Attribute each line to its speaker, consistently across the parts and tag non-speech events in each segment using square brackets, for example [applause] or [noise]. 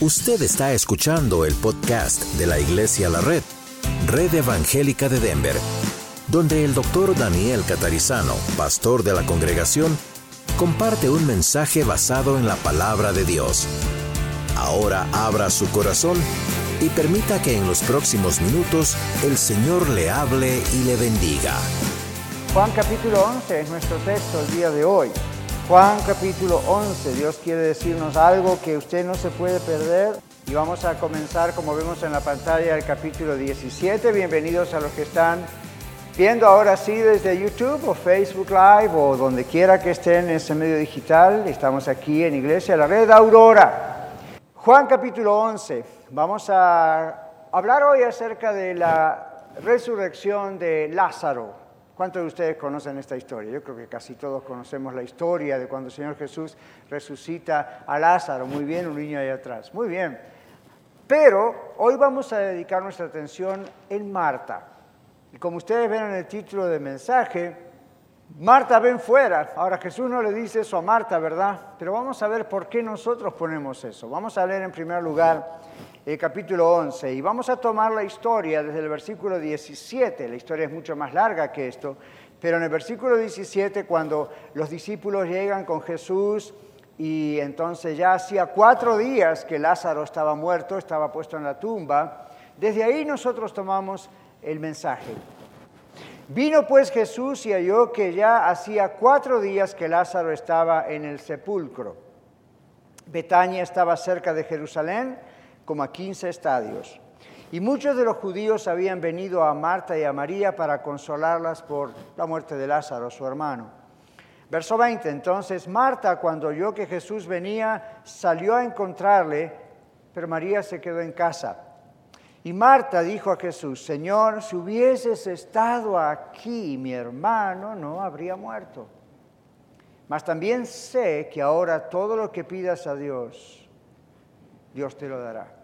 Speaker 1: Usted está escuchando el podcast de la Iglesia La Red, Red Evangélica de Denver, donde el doctor Daniel Catarizano, pastor de la congregación, comparte un mensaje basado en la palabra de Dios. Ahora abra su corazón y permita que en los próximos minutos el Señor le hable y le bendiga.
Speaker 2: Juan capítulo 11 es nuestro texto el día de hoy. Juan capítulo 11, Dios quiere decirnos algo que usted no se puede perder. Y vamos a comenzar, como vemos en la pantalla, el capítulo 17. Bienvenidos a los que están viendo ahora sí desde YouTube o Facebook Live o donde quiera que estén en ese medio digital. Estamos aquí en Iglesia, la red Aurora. Juan capítulo 11. Vamos a hablar hoy acerca de la resurrección de Lázaro. ¿Cuántos de ustedes conocen esta historia? Yo creo que casi todos conocemos la historia de cuando el Señor Jesús resucita a Lázaro. Muy bien, un niño ahí atrás. Muy bien. Pero hoy vamos a dedicar nuestra atención en Marta. Y como ustedes ven en el título del mensaje, Marta ven fuera. Ahora Jesús no le dice eso a Marta, ¿verdad? Pero vamos a ver por qué nosotros ponemos eso. Vamos a leer en primer lugar el capítulo 11 y vamos a tomar la historia desde el versículo 17. La historia es mucho más larga que esto, pero en el versículo 17 cuando los discípulos llegan con Jesús y entonces ya hacía cuatro días que Lázaro estaba muerto, estaba puesto en la tumba, desde ahí nosotros tomamos el mensaje. Vino pues Jesús y halló que ya hacía cuatro días que Lázaro estaba en el sepulcro. Betania estaba cerca de Jerusalén, como a 15 estadios. Y muchos de los judíos habían venido a Marta y a María para consolarlas por la muerte de Lázaro, su hermano. Verso 20, entonces Marta, cuando oyó que Jesús venía, salió a encontrarle, pero María se quedó en casa. Y Marta dijo a Jesús, Señor, si hubieses estado aquí, mi hermano no habría muerto. Mas también sé que ahora todo lo que pidas a Dios, Dios te lo dará.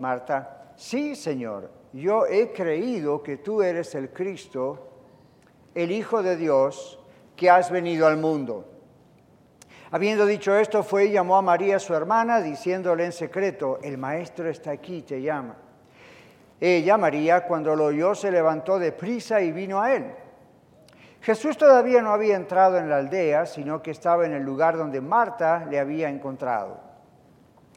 Speaker 2: Marta, sí, Señor, yo he creído que tú eres el Cristo, el Hijo de Dios, que has venido al mundo. Habiendo dicho esto, fue y llamó a María, su hermana, diciéndole en secreto, el Maestro está aquí, te llama. Ella, María, cuando lo oyó, se levantó de prisa y vino a él. Jesús todavía no había entrado en la aldea, sino que estaba en el lugar donde Marta le había encontrado.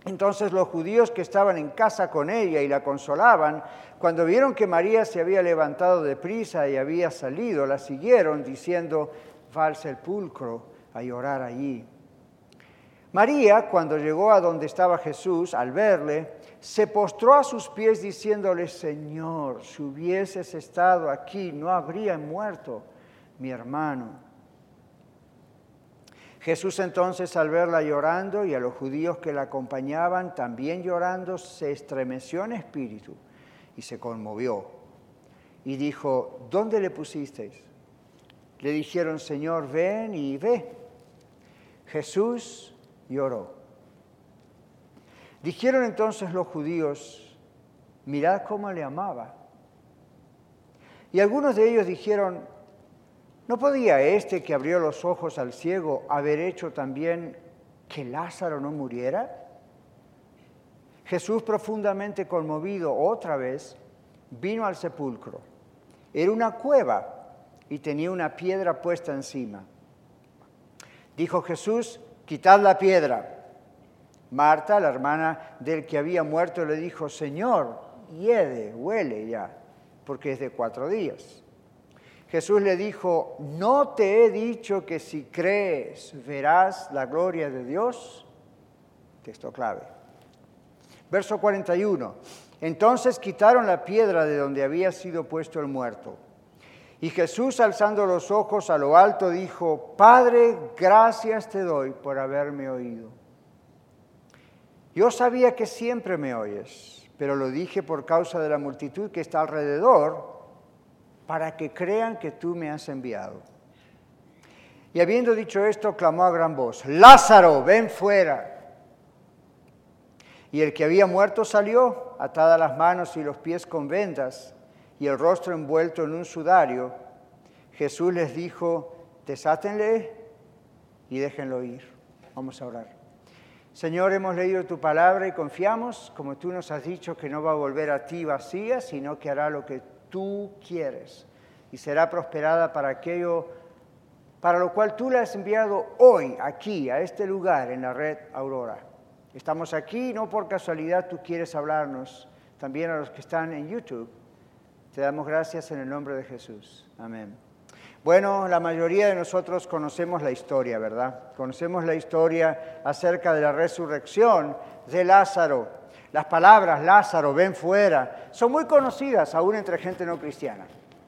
Speaker 2: Entonces los judíos que estaban en casa con ella y la consolaban, cuando vieron que María se había levantado de prisa y había salido, la siguieron diciendo, va al sepulcro a llorar allí. María, cuando llegó a donde estaba Jesús, al verle, se postró a sus pies diciéndole, Señor, si hubieses estado aquí, no habría muerto mi hermano. Jesús entonces al verla llorando y a los judíos que la acompañaban también llorando, se estremeció en espíritu y se conmovió. Y dijo, ¿dónde le pusisteis? Le dijeron, Señor, ven y ve. Jesús lloró. Dijeron entonces los judíos, mirad cómo le amaba. Y algunos de ellos dijeron, ¿No podía este que abrió los ojos al ciego haber hecho también que Lázaro no muriera? Jesús, profundamente conmovido otra vez, vino al sepulcro. Era una cueva y tenía una piedra puesta encima. Dijo Jesús, quitad la piedra. Marta, la hermana del que había muerto, le dijo, Señor, hiede, huele ya, porque es de cuatro días. Jesús le dijo, ¿no te he dicho que si crees verás la gloria de Dios? Texto clave. Verso 41. Entonces quitaron la piedra de donde había sido puesto el muerto. Y Jesús, alzando los ojos a lo alto, dijo, Padre, gracias te doy por haberme oído. Yo sabía que siempre me oyes, pero lo dije por causa de la multitud que está alrededor, para que crean que tú me has enviado. Y habiendo dicho esto, clamó a gran voz, Lázaro, ven fuera. Y el que había muerto salió, atadas las manos y los pies con vendas y el rostro envuelto en un sudario. Jesús les dijo, desátenle y déjenlo ir. Vamos a orar. Señor, hemos leído tu palabra y confiamos, como tú nos has dicho, que no va a volver a ti vacía, sino que hará lo que tú quieres y será prosperada para aquello para lo cual tú la has enviado hoy, aquí, a este lugar, en la red Aurora. Estamos aquí, no por casualidad tú quieres hablarnos, también a los que están en YouTube. Te damos gracias en el nombre de Jesús. Amén. Bueno, la mayoría de nosotros conocemos la historia, ¿verdad? Conocemos la historia acerca de la resurrección de Lázaro. Las palabras Lázaro, ven fuera, son muy conocidas aún entre gente no cristiana.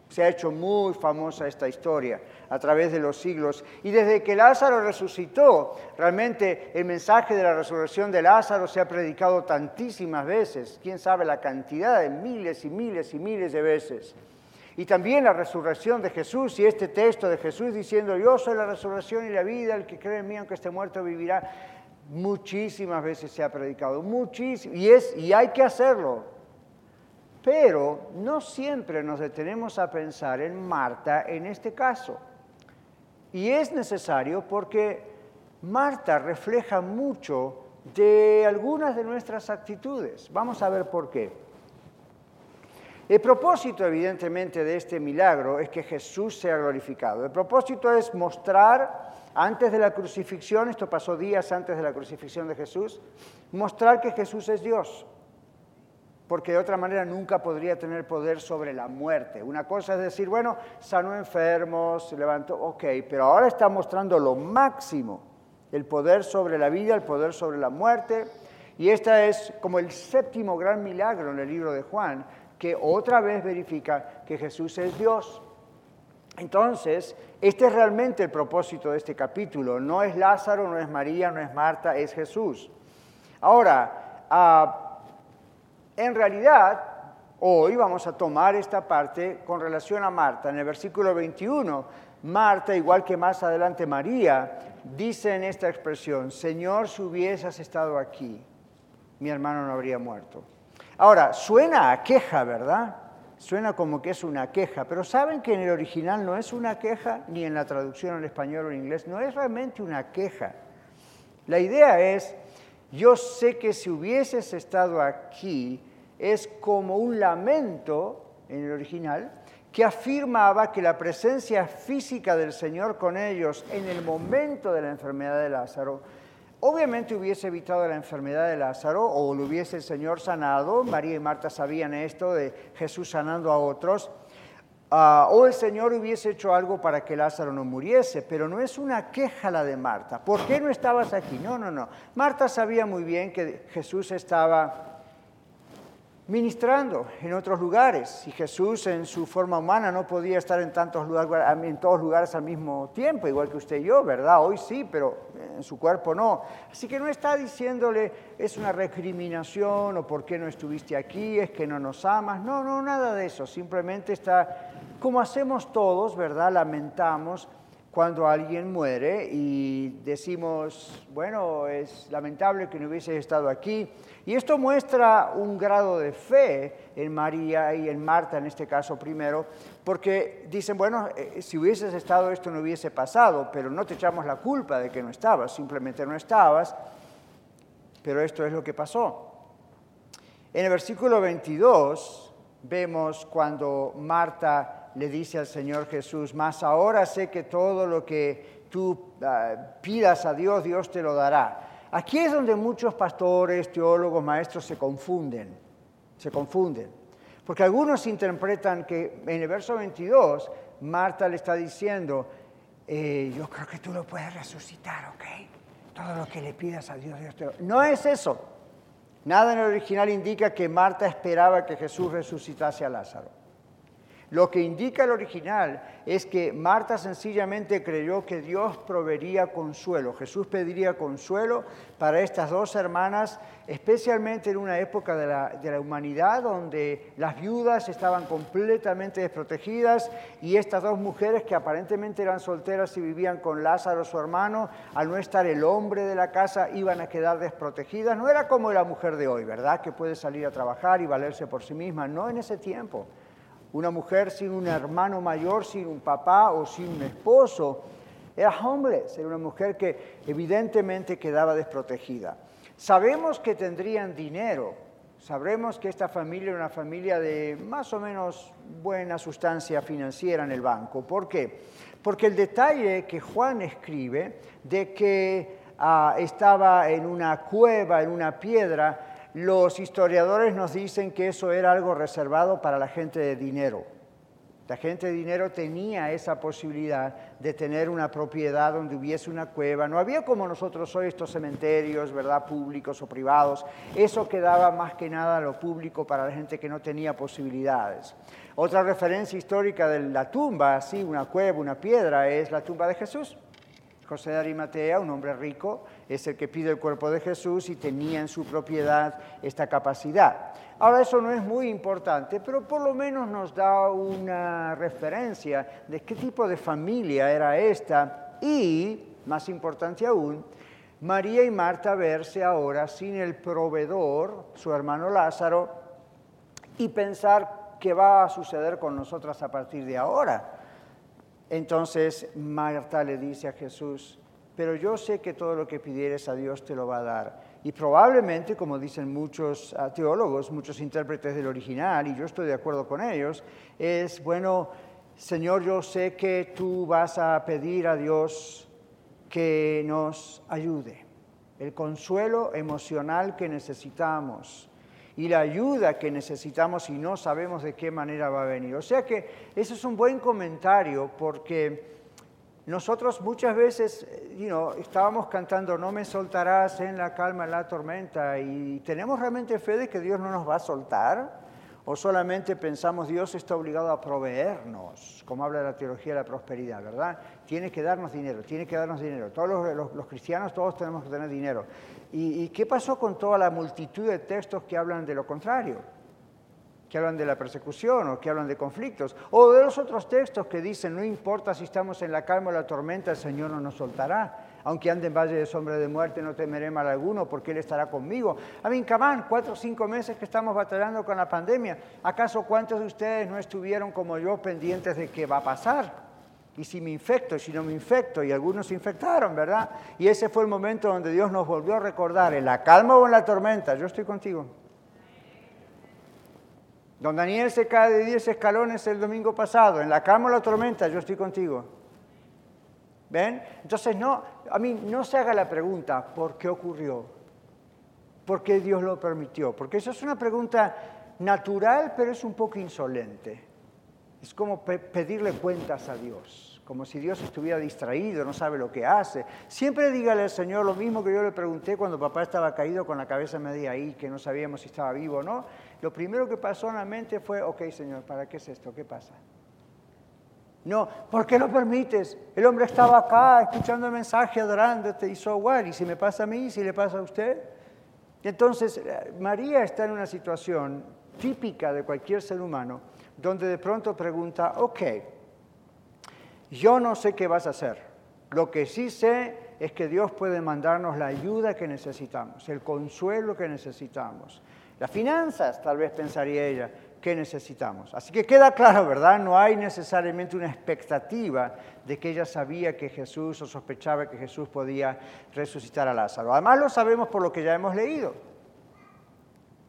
Speaker 2: Se ha hecho muy famosa esta historia a través de los siglos. Y desde que Lázaro resucitó, realmente el mensaje de la resurrección de Lázaro se ha predicado tantísimas veces, quién sabe la cantidad de miles y miles y miles de veces. Y también la resurrección de Jesús y este texto de Jesús diciendo, yo soy la resurrección y la vida, el que cree en mí aunque esté muerto vivirá. Muchísimas veces se ha predicado, muchísimas, y, es, y hay que hacerlo. Pero no siempre nos detenemos a pensar en Marta en este caso. Y es necesario porque Marta refleja mucho de algunas de nuestras actitudes. Vamos a ver por qué. El propósito, evidentemente, de este milagro es que Jesús sea glorificado. El propósito es mostrar, antes de la crucifixión, esto pasó días antes de la crucifixión de Jesús, mostrar que Jesús es Dios. Porque de otra manera nunca podría tener poder sobre la muerte. Una cosa es decir, bueno, sanó enfermos, se levantó, ok, pero ahora está mostrando lo máximo, el poder sobre la vida, el poder sobre la muerte. Y este es como el séptimo gran milagro en el libro de Juan, que otra vez verifica que Jesús es Dios. Entonces, este es realmente el propósito de este capítulo. No es Lázaro, no es María, no es Marta, es Jesús. Ahora, ah, en realidad, hoy vamos a tomar esta parte con relación a Marta. En el versículo 21, Marta, igual que más adelante María, dice en esta expresión, Señor, si hubieses estado aquí, mi hermano no habría muerto. Ahora, suena a queja, ¿verdad? Suena como que es una queja, pero ¿saben que en el original no es una queja, ni en la traducción al español o en inglés? No es realmente una queja. La idea es, yo sé que si hubieses estado aquí, es como un lamento en el original, que afirmaba que la presencia física del Señor con ellos en el momento de la enfermedad de Lázaro Obviamente hubiese evitado la enfermedad de Lázaro o lo hubiese el Señor sanado. María y Marta sabían esto de Jesús sanando a otros. Ah, o el Señor hubiese hecho algo para que Lázaro no muriese, pero no es una queja la de Marta. ¿Por qué no estabas aquí? No, no, no. Marta sabía muy bien que Jesús estaba ministrando en otros lugares. Y Jesús en su forma humana no podía estar en, tantos lugares, en todos lugares al mismo tiempo, igual que usted y yo, ¿verdad? Hoy sí, pero en su cuerpo no. Así que no está diciéndole es una recriminación o por qué no estuviste aquí, es que no nos amas. No, no, nada de eso. Simplemente está, como hacemos todos, ¿verdad? Lamentamos cuando alguien muere y decimos, bueno, es lamentable que no hubiese estado aquí. Y esto muestra un grado de fe en María y en Marta, en este caso primero, porque dicen, bueno, eh, si hubieses estado esto no hubiese pasado, pero no te echamos la culpa de que no estabas, simplemente no estabas, pero esto es lo que pasó. En el versículo 22 vemos cuando Marta le dice al Señor Jesús, más ahora sé que todo lo que tú ah, pidas a Dios, Dios te lo dará. Aquí es donde muchos pastores, teólogos, maestros se confunden, se confunden. Porque algunos interpretan que en el verso 22 Marta le está diciendo, eh, yo creo que tú lo puedes resucitar, ¿ok? Todo lo que le pidas a Dios, Dios te lo... No es eso. Nada en el original indica que Marta esperaba que Jesús resucitase a Lázaro. Lo que indica el original es que Marta sencillamente creyó que Dios proveería consuelo. Jesús pediría consuelo para estas dos hermanas, especialmente en una época de la, humanidad donde las viudas estaban completamente desprotegidas y estas dos mujeres que aparentemente eran solteras y vivían con Lázaro, su hermano, al no estar el hombre de la casa, iban a quedar desprotegidas. No era como la mujer de hoy, ¿verdad? Que puede salir a trabajar y valerse por sí misma. No en ese tiempo. Una mujer sin un hermano mayor, sin un papá o sin un esposo, era homeless, era una mujer que evidentemente quedaba desprotegida. Sabemos que tendrían dinero, sabremos que esta familia era una familia de más o menos buena sustancia financiera en el banco. ¿Por qué? Porque el detalle que Juan escribe de que ah, estaba en una cueva, en una piedra, los historiadores nos dicen que eso era algo reservado para la gente de dinero. La gente de dinero tenía esa posibilidad de tener una propiedad donde hubiese una cueva. No había como nosotros hoy estos cementerios, ¿verdad?, públicos o privados. Eso quedaba más que nada a lo público para la gente que no tenía posibilidades. Otra referencia histórica de la tumba, así, una cueva, una piedra, es la tumba de Jesús. José de Arimatea, un hombre rico, es el que pide el cuerpo de Jesús y tenía en su propiedad esta capacidad. Ahora eso no es muy importante, pero por lo menos nos da una referencia de qué tipo de familia era esta y, más importante aún, María y Marta verse ahora sin el proveedor, su hermano Lázaro, y pensar qué va a suceder con nosotras a partir de ahora. Entonces Marta le dice a Jesús, pero yo sé que todo lo que pidieres a Dios te lo va a dar. Y probablemente, como dicen muchos ah, teólogos, muchos intérpretes del original, y yo estoy de acuerdo con ellos, es, bueno, Señor, yo sé que tú vas a pedir a Dios que nos ayude, el consuelo emocional que necesitamos y la ayuda que necesitamos y no sabemos de qué manera va a venir. O sea que ese es un buen comentario porque nosotros muchas veces you estábamos cantando No me soltarás en la calma, en la tormenta y tenemos realmente fe de que Dios no nos va a soltar o solamente pensamos Dios está obligado a proveernos, como habla la teología de la prosperidad, ¿verdad? Tiene que darnos dinero, tiene que darnos dinero. Todos los cristianos, todos tenemos que tener dinero. ¿Y, qué pasó con toda la multitud de textos que hablan de lo contrario? Que hablan de la persecución o que hablan de conflictos. O de los otros textos que dicen, no importa si estamos en la calma o la tormenta, el Señor no nos soltará. Aunque ande en valle de sombra de muerte, no temeré mal alguno, porque Él estará conmigo. A mí, Camán, cuatro o cinco meses que estamos batallando con la pandemia. ¿Acaso cuántos de ustedes no estuvieron como yo pendientes de qué va a pasar? Y si me infecto, si no me infecto, y algunos se infectaron, ¿verdad? Y ese fue el momento donde Dios nos volvió a recordar, en la calma o en la tormenta, yo estoy contigo. Don Daniel se cae de 10 escalones el domingo pasado, en la calma o la tormenta, yo estoy contigo. ¿Ven? Entonces, no, a mí no se haga la pregunta, ¿por qué ocurrió? ¿Por qué Dios lo permitió? Porque eso es una pregunta natural, pero es un poco insolente. Es como pedirle cuentas a Dios, como si Dios estuviera distraído, no sabe lo que hace. Siempre dígale al Señor lo mismo que yo le pregunté cuando papá estaba caído con la cabeza media ahí, que no sabíamos si estaba vivo o no. Lo primero que pasó en la mente fue, ok Señor, ¿para qué es esto? ¿Qué pasa? No, ¿por qué lo permites? El hombre estaba acá escuchando el mensaje, adorándote y so what? ¿Y si me pasa a mí? ¿Si le pasa a usted? Entonces, eh, María está en una situación típica de cualquier ser humano donde de pronto pregunta, ok, yo no sé qué vas a hacer, lo que sí sé es que Dios puede mandarnos la ayuda que necesitamos, el consuelo que necesitamos, las finanzas, tal vez pensaría ella, que necesitamos. Así que queda claro, ¿verdad? No hay necesariamente una expectativa de que ella sabía que Jesús o sospechaba que Jesús podía resucitar a Lázaro. Además lo sabemos por lo que ya hemos leído.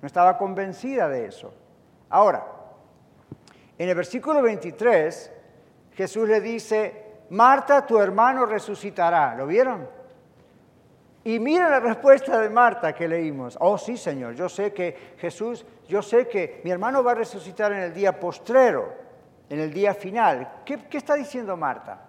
Speaker 2: No estaba convencida de eso. Ahora, en el versículo 23, Jesús le dice, Marta, tu hermano resucitará. ¿Lo vieron? Y miren la respuesta de Marta que leímos. Oh, sí, Señor, yo sé que Jesús, yo sé que mi hermano va a resucitar en el día postrero, en el día final. ¿Qué, qué está diciendo Marta?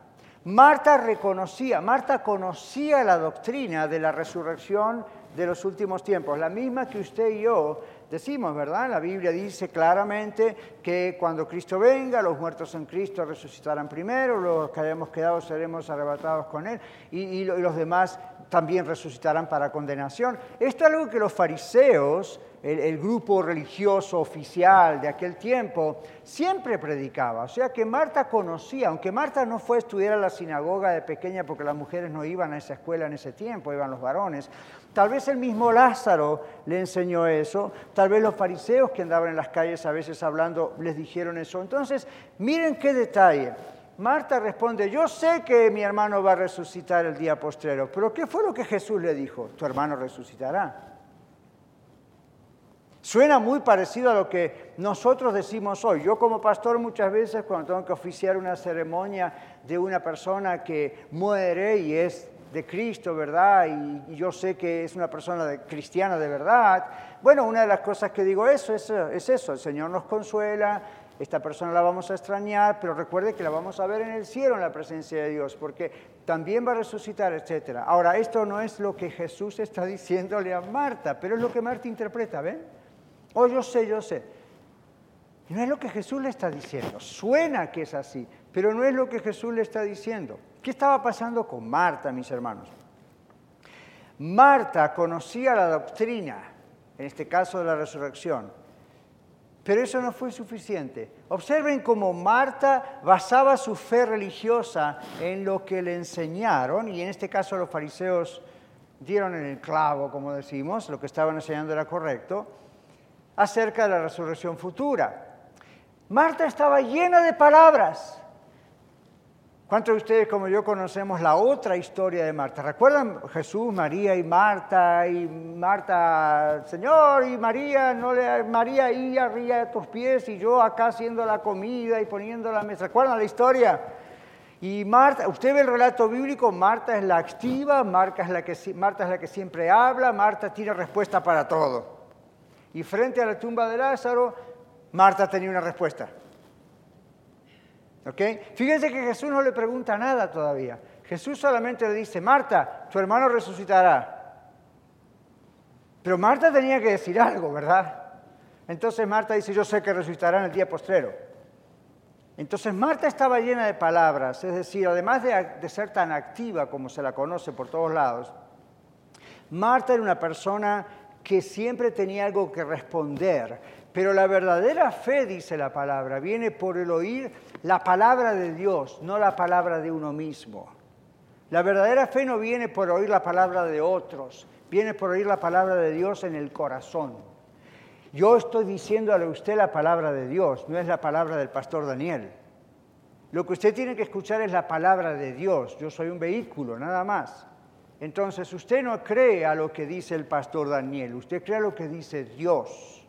Speaker 2: Marta reconocía, Marta conocía la doctrina de la resurrección de los últimos tiempos, la misma que usted y yo decimos, ¿verdad? La Biblia dice claramente que cuando Cristo venga, los muertos en Cristo resucitarán primero, los que hayamos quedado seremos arrebatados con Él y, los demás también resucitarán para condenación. Esto es algo que los fariseos, el, grupo religioso oficial de aquel tiempo, siempre predicaba. O sea que Marta conocía, aunque Marta no fue a estudiar a la sinagoga de pequeña porque las mujeres no iban a esa escuela en ese tiempo, iban los varones, Tal vez el mismo Lázaro le enseñó eso, tal vez los fariseos que andaban en las calles a veces hablando les dijeron eso. Entonces, miren qué detalle. Marta responde, yo sé que mi hermano va a resucitar el día postrero, pero ¿qué fue lo que Jesús le dijo? Tu hermano resucitará. Suena muy parecido a lo que nosotros decimos hoy. Yo como pastor muchas veces cuando tengo que oficiar una ceremonia de una persona que muere y es de Cristo, ¿verdad? Y, yo sé que es una persona cristiana de verdad. Bueno, una de las cosas que digo eso es, es eso, el Señor nos consuela, esta persona la vamos a extrañar, pero recuerde que la vamos a ver en el cielo en la presencia de Dios, porque también va a resucitar, etc. Ahora, esto no es lo que Jesús está [laughs] diciéndole a Marta, pero es lo que Marta interpreta, ¿ven? Oh, yo sé, yo sé. no es lo que Jesús le está diciendo. Suena que es así, pero no es lo que Jesús le está diciendo. ¿Qué estaba pasando con Marta, mis hermanos? Marta conocía la doctrina, en este caso de la resurrección, pero eso no fue suficiente. Observen cómo Marta basaba su fe religiosa en lo que le enseñaron, y en este caso los fariseos dieron en el clavo, como decimos, lo que estaban enseñando era correcto, acerca de la resurrección futura. Marta estaba llena de palabras, ¿Cuántos de ustedes como yo conocemos la otra historia de Marta? ¿Recuerdan Jesús, María y Marta? Y Marta, Señor, y María, no le, María ahí arriba de tus pies y yo acá haciendo la comida y poniendo la mesa. ¿Recuerdan la historia? Y Marta, usted ve el relato bíblico, Marta es la activa, Marta es la que, Marta es la que siempre habla, Marta tiene respuesta para todo. Y frente a la tumba de Lázaro, Marta tenía una respuesta. Fíjense que Jesús no le pregunta nada todavía. Jesús solamente le dice, Marta, tu hermano resucitará. Pero Marta tenía que decir algo, ¿verdad? Entonces Marta dice, yo sé que resucitará en el día postrero. Entonces Marta estaba llena de palabras, es decir, además de, de ser tan activa como se la conoce por todos lados, Marta era una persona que siempre tenía algo que responder. Pero la verdadera fe, dice la palabra, viene por el oír la palabra de Dios, no la palabra de uno mismo. La verdadera fe no viene por oír la palabra de otros, viene por oír la palabra de Dios en el corazón. Yo estoy diciéndole a usted la palabra de Dios, no es la palabra del pastor Daniel. Lo que usted tiene que escuchar es la palabra de Dios. Yo soy un vehículo, nada más. Entonces usted no cree a lo que dice el pastor Daniel, usted cree a lo que dice Dios.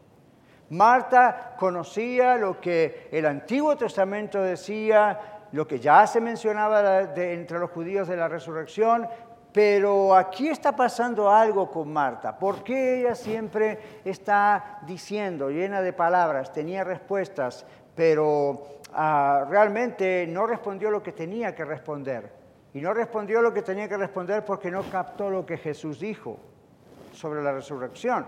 Speaker 2: Marta conocía lo que el Antiguo Testamento decía, lo que ya se mencionaba entre los judíos de la resurrección, pero aquí está pasando algo con Marta. ¿Por qué ella siempre está diciendo, llena de palabras, tenía respuestas, pero ah, realmente no respondió lo que tenía que responder? Y no respondió lo que tenía que responder porque no captó lo que Jesús dijo sobre la resurrección.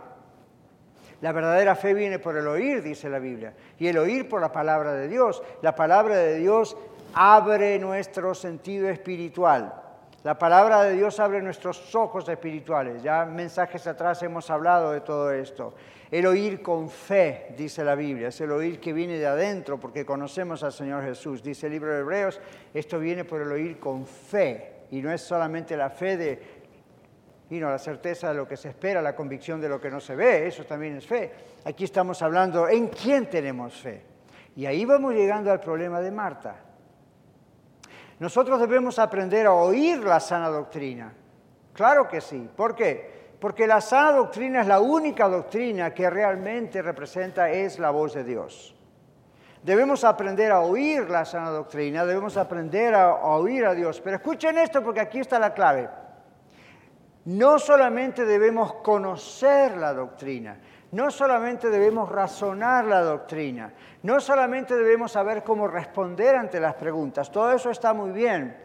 Speaker 2: La verdadera fe viene por el oír, dice la Biblia, y el oír por la palabra de Dios. La palabra de Dios abre nuestro sentido espiritual. La palabra de Dios abre nuestros ojos espirituales. Ya mensajes atrás hemos hablado de todo esto. El oír con fe, dice la Biblia, es el oír que viene de adentro porque conocemos al Señor Jesús. Dice el libro de Hebreos, esto viene por el oír con fe. Y no es solamente la fe de y la certeza de lo que se espera, la convicción de lo que no se ve, eso también es fe. Aquí estamos hablando en quién tenemos fe. Y ahí vamos llegando al problema de Marta. Nosotros debemos aprender a oír la sana doctrina. Claro que sí. ¿Por qué? Porque la sana doctrina es la única doctrina que realmente representa es la voz de Dios. Debemos aprender a oír la sana doctrina, debemos aprender a, a oír a Dios. Pero escuchen esto porque aquí está la clave. No solamente debemos conocer la doctrina, no solamente debemos razonar la doctrina, no solamente debemos saber cómo responder ante las preguntas, todo eso está muy bien,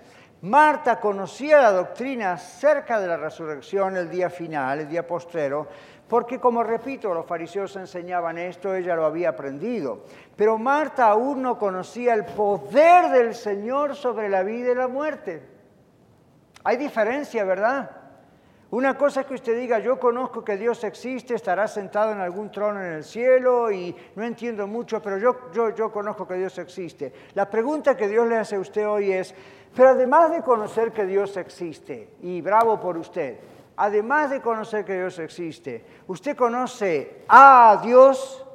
Speaker 2: Marta conocía la doctrina acerca de la resurrección el día final, el día postrero, porque como repito, los fariseos enseñaban esto, ella lo había aprendido. Pero Marta aún no conocía el poder del Señor sobre la vida y la muerte. Hay diferencia, ¿verdad? Una cosa es que usted diga, yo conozco que Dios existe, estará sentado en algún trono en el cielo y no entiendo mucho, pero yo, yo, yo conozco que Dios existe. La pregunta que Dios le hace a usted hoy es, pero además de conocer que Dios existe, y bravo por usted, además de conocer que Dios existe, ¿usted conoce a Dios?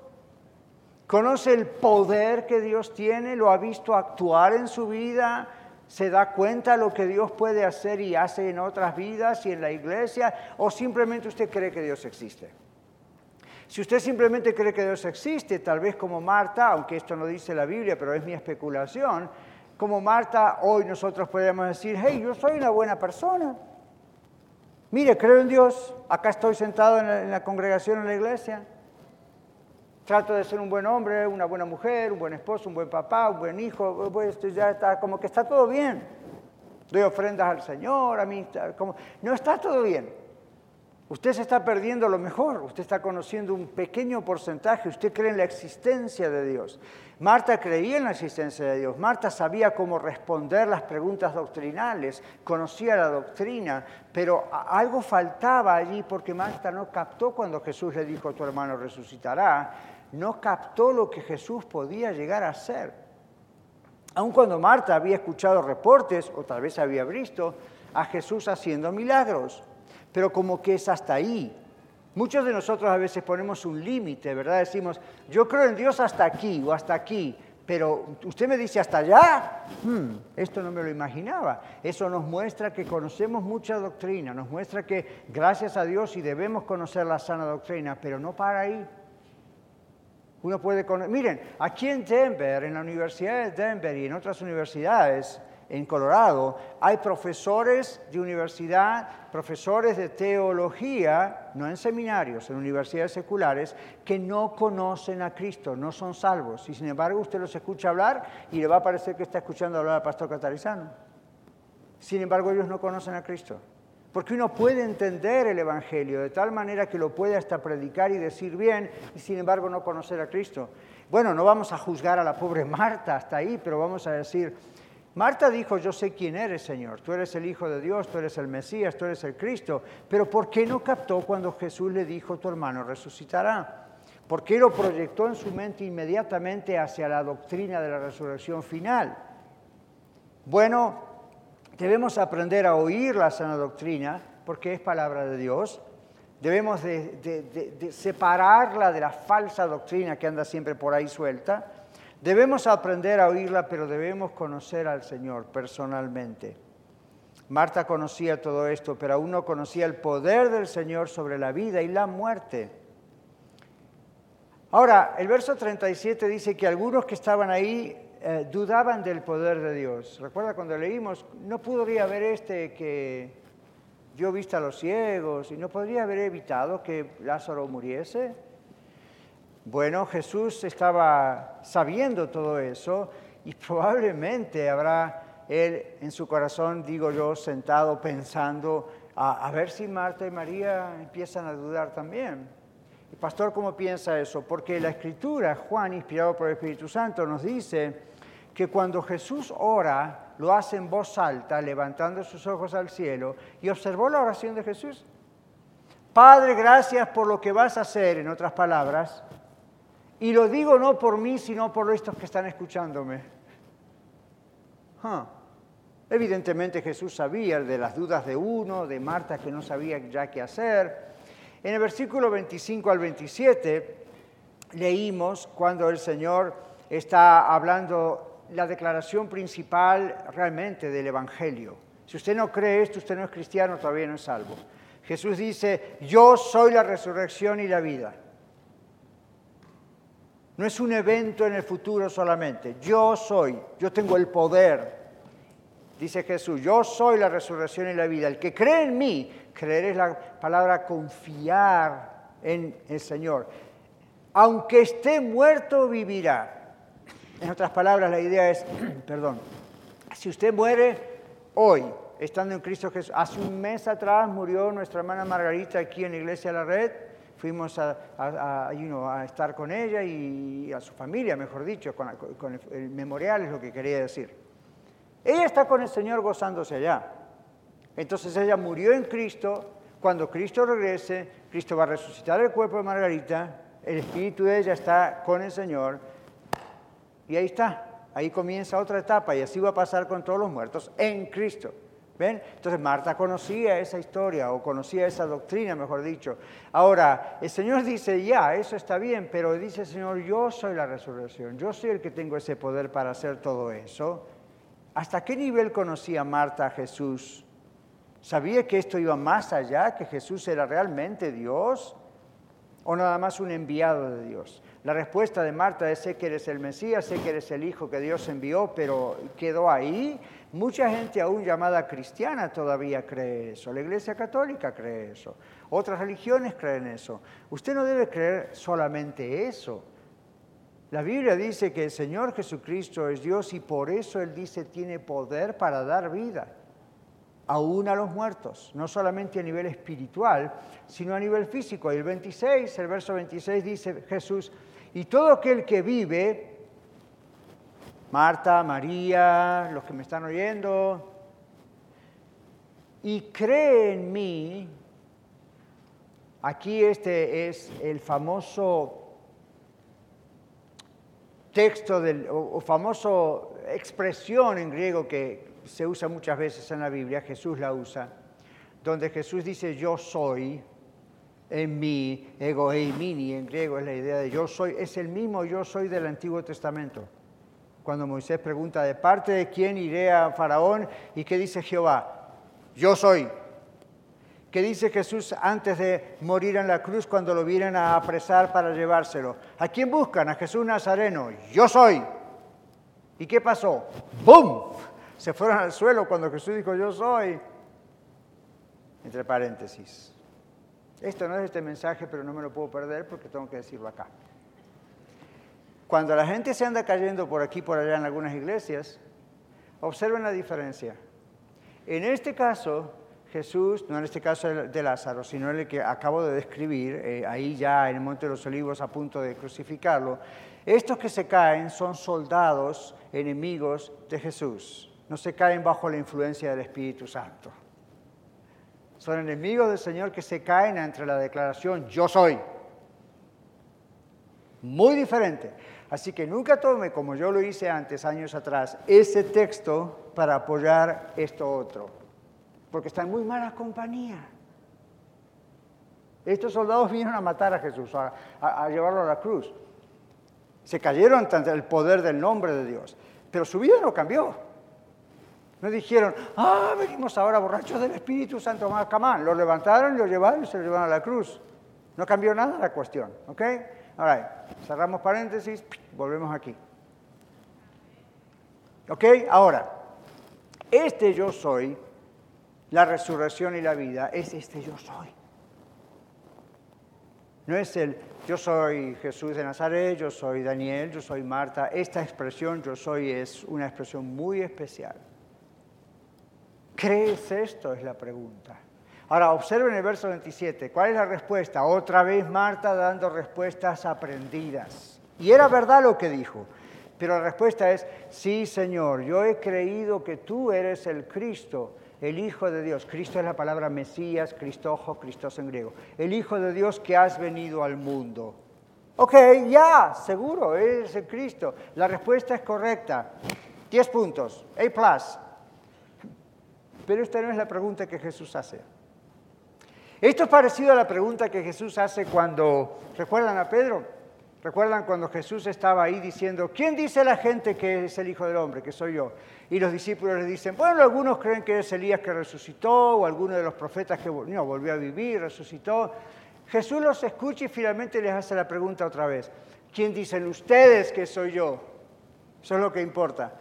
Speaker 2: ¿Conoce el poder que Dios tiene? ¿Lo ha visto actuar en su vida? Se da cuenta lo que Dios puede hacer y hace en otras vidas y en la iglesia, o simplemente usted cree que Dios existe. Si usted simplemente cree que Dios existe, tal vez como Marta, aunque esto no dice la Biblia, pero es mi especulación, como Marta, hoy nosotros podemos decir, hey, yo soy una buena persona. Mire, creo en Dios, acá estoy sentado en la congregación en la iglesia. Trato de ser un buen hombre, una buena mujer, un buen esposo, un buen papá, un buen hijo, pues ya está, como que está todo bien. Doy ofrendas al Señor, a mí, como, no está todo bien. Usted se está perdiendo lo mejor, usted está conociendo un pequeño porcentaje, usted cree en la existencia de Dios. Marta creía en la existencia de Dios, Marta sabía cómo responder las preguntas doctrinales, conocía la doctrina, pero algo faltaba allí porque Marta no captó cuando Jesús le dijo, tu hermano resucitará, no captó lo que Jesús podía llegar a ser. Aun cuando Marta había escuchado reportes, o tal vez había visto, a Jesús haciendo milagros, pero como que es hasta ahí. Muchos de nosotros a veces ponemos un límite, ¿verdad? Decimos, yo creo en Dios hasta aquí o hasta aquí, pero usted me dice hasta allá, hmm, esto no me lo imaginaba. Eso nos muestra que conocemos mucha doctrina, nos muestra que gracias a Dios y debemos conocer la sana doctrina, pero no para ahí. Uno puede Miren, aquí en Denver, en la Universidad de Denver y en otras universidades en Colorado, hay profesores de universidad, profesores de teología, no en seminarios, en universidades seculares, que no conocen a Cristo, no son salvos. Y sin embargo usted los escucha hablar y le va a parecer que está escuchando hablar al pastor catarizano. Sin embargo ellos no conocen a Cristo. Porque uno puede entender el Evangelio de tal manera que lo puede hasta predicar y decir bien, y sin embargo no conocer a Cristo. Bueno, no vamos a juzgar a la pobre Marta hasta ahí, pero vamos a decir, Marta dijo, yo sé quién eres, Señor, tú eres el Hijo de Dios, tú eres el Mesías, tú eres el Cristo, pero ¿por qué no captó cuando Jesús le dijo, tu hermano resucitará? ¿Por qué lo proyectó en su mente inmediatamente hacia la doctrina de la resurrección final? Bueno, Debemos aprender a oír la sana doctrina porque es palabra de Dios. Debemos de, separarla de la falsa doctrina que anda siempre por ahí suelta. Debemos aprender a oírla, pero debemos conocer al Señor personalmente. Marta conocía todo esto, pero aún no conocía el poder del Señor sobre la vida y la muerte. Ahora, el verso 37 dice que algunos que estaban ahí eh, dudaban del poder de Dios. Recuerda cuando leímos, no podría haber este que dio vista a los ciegos y no podría haber evitado que Lázaro muriese. Bueno, Jesús estaba sabiendo todo eso y probablemente habrá él en su corazón, digo yo, sentado pensando, a, a ver si Marta y María empiezan a dudar también. Pastor, ¿cómo piensa eso? Porque la escritura, Juan, inspirado por el Espíritu Santo, nos dice que cuando Jesús ora, lo hace en voz alta, levantando sus ojos al cielo, y observó la oración de Jesús. Padre, gracias por lo que vas a hacer, en otras palabras, y lo digo no por mí, sino por estos que están escuchándome. Evidentemente Jesús sabía de las dudas de uno, de Marta que no sabía ya qué hacer. En el versículo 25 al 27 leímos cuando el Señor está hablando la declaración principal realmente del Evangelio. Si usted no cree esto, usted no es cristiano, todavía no es salvo. Jesús dice, yo soy la resurrección y la vida. No es un evento en el futuro solamente. Yo soy, yo tengo el poder. Dice Jesús, yo soy la resurrección y la vida. El que cree en mí, creer es la palabra confiar en el Señor. Aunque esté muerto, vivirá. En otras palabras, la idea es, [clears throat] perdón, si usted muere, hoy, estando en Cristo Jesús. Hace un mes atrás murió nuestra hermana Margarita aquí en la iglesia de la red. Fuimos a, estar con ella y a su familia, mejor dicho, con, el memorial es lo que quería decir. Ella está con el Señor gozándose allá. Entonces ella murió en Cristo. Cuando Cristo regrese, Cristo va a resucitar el cuerpo de Margarita. El espíritu de ella está con el Señor. Y ahí está. Ahí comienza otra etapa y así va a pasar con todos los muertos en Cristo. ¿Ven? Entonces Marta conocía esa historia o conocía esa doctrina, mejor dicho. Ahora, el Señor dice, ya, eso está bien, pero dice el Señor, yo soy la resurrección, yo soy el que tengo ese poder para hacer todo eso. ¿Hasta qué nivel conocía Marta a Jesús? ¿Sabía que esto iba más allá, que Jesús era realmente Dios o nada más un enviado de Dios? La respuesta de Marta es, sé que eres el Mesías, sé que eres el Hijo que Dios envió, pero quedó ahí. Mucha gente aún llamada cristiana todavía cree eso. La Iglesia Católica cree eso. Otras religiones creen eso. Usted no debe creer solamente eso. La Biblia dice que el Señor Jesucristo es Dios y por eso Él dice tiene poder para dar vida, aún a los muertos, no solamente a nivel espiritual, sino a nivel físico. Y el 26, el verso 26 dice Jesús, y todo aquel que vive, Marta, María, los que me están oyendo, y cree en mí, aquí este es el famoso texto del, o, famoso expresión en griego que se usa muchas veces en la Biblia, Jesús la usa, donde Jesús dice yo soy, en mí, ego eimini en griego es la idea de yo soy, es el mismo yo soy del Antiguo Testamento. Cuando Moisés pregunta, ¿de parte de quién iré a Faraón? ¿Y qué dice Jehová? Yo soy. ¿Qué dice Jesús antes de morir en la cruz cuando lo vienen a apresar para llevárselo? ¿A quién buscan? A Jesús Nazareno. Yo soy. ¿Y qué pasó? ¡Bum! Se fueron al suelo cuando Jesús dijo yo soy. Entre paréntesis. Esto no es este mensaje, pero no me lo puedo perder porque tengo que decirlo acá. Cuando la gente se anda cayendo por aquí por allá en algunas iglesias, observen la diferencia. En este caso, Jesús, no en este caso de Lázaro, sino el que acabo de describir, eh, ahí ya en el Monte de los Olivos a punto de crucificarlo, estos que se caen son soldados enemigos de Jesús, no se caen bajo la influencia del Espíritu Santo. Son enemigos del Señor que se caen entre la declaración yo soy. Muy diferente. Así que nunca tome, como yo lo hice antes, años atrás, ese texto para apoyar esto otro porque está en muy mala compañía. Estos soldados vinieron a matar a Jesús, a, llevarlo a la cruz. Se cayeron ante el poder del nombre de Dios, pero su vida no cambió. No dijeron, ah, venimos ahora borrachos del Espíritu Santo, camán. Lo levantaron, lo llevaron y se lo llevaron a la cruz. No cambió nada la cuestión, ¿ok? Ahora, cerramos paréntesis, volvemos aquí. ¿Ok? Ahora, este yo soy la resurrección y la vida, es este yo soy. No es el yo soy Jesús de Nazaret, yo soy Daniel, yo soy Marta. Esta expresión yo soy es una expresión muy especial. ¿Crees esto? Es la pregunta. Ahora, observen el verso 27. ¿Cuál es la respuesta? Otra vez Marta dando respuestas aprendidas. Y era verdad lo que dijo. Pero la respuesta es, sí, Señor, yo he creído que tú eres el Cristo, el Hijo de Dios. Cristo es la palabra Mesías, Cristojo, Cristos en griego. El Hijo de Dios que has venido al mundo. Ok, ya, seguro, es el Cristo. La respuesta es correcta. Diez puntos, A Pero esta no es la pregunta que Jesús hace. Esto es parecido a la pregunta que Jesús hace cuando, ¿recuerdan a Pedro? ¿Recuerdan cuando Jesús estaba ahí diciendo, ¿quién dice la gente que es el Hijo del Hombre, que soy yo? Y los discípulos le dicen, bueno, algunos creen que es Elías que resucitó, o alguno de los profetas que no, volvió a vivir, resucitó. Jesús los escucha y finalmente les hace la pregunta otra vez, ¿quién dicen ustedes que soy yo? Eso es lo que importa.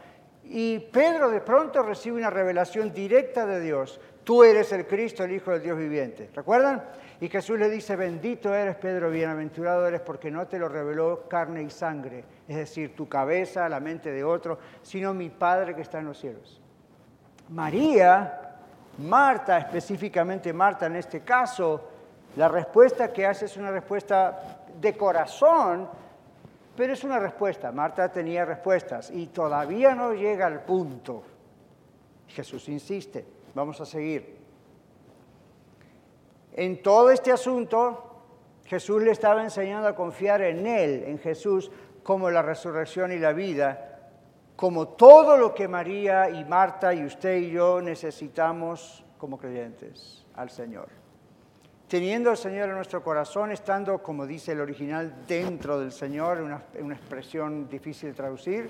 Speaker 2: Y Pedro de pronto recibe una revelación directa de Dios. Tú eres el Cristo, el Hijo del Dios viviente. ¿Recuerdan? Y Jesús le dice, bendito eres Pedro, bienaventurado eres porque no te lo reveló carne y sangre, es decir, tu cabeza, la mente de otro, sino mi Padre que está en los cielos. María, Marta, específicamente Marta en este caso, la respuesta que hace es una respuesta de corazón, pero es una respuesta. Marta tenía respuestas y todavía no llega al punto. Jesús insiste, vamos a seguir. En todo este asunto, Jesús le estaba enseñando a confiar en Él, en Jesús, como la resurrección y la vida, como todo lo que María y Marta y usted y yo necesitamos como creyentes al Señor. Teniendo al Señor en nuestro corazón, estando, como dice el original, dentro del Señor, una, una expresión difícil de traducir,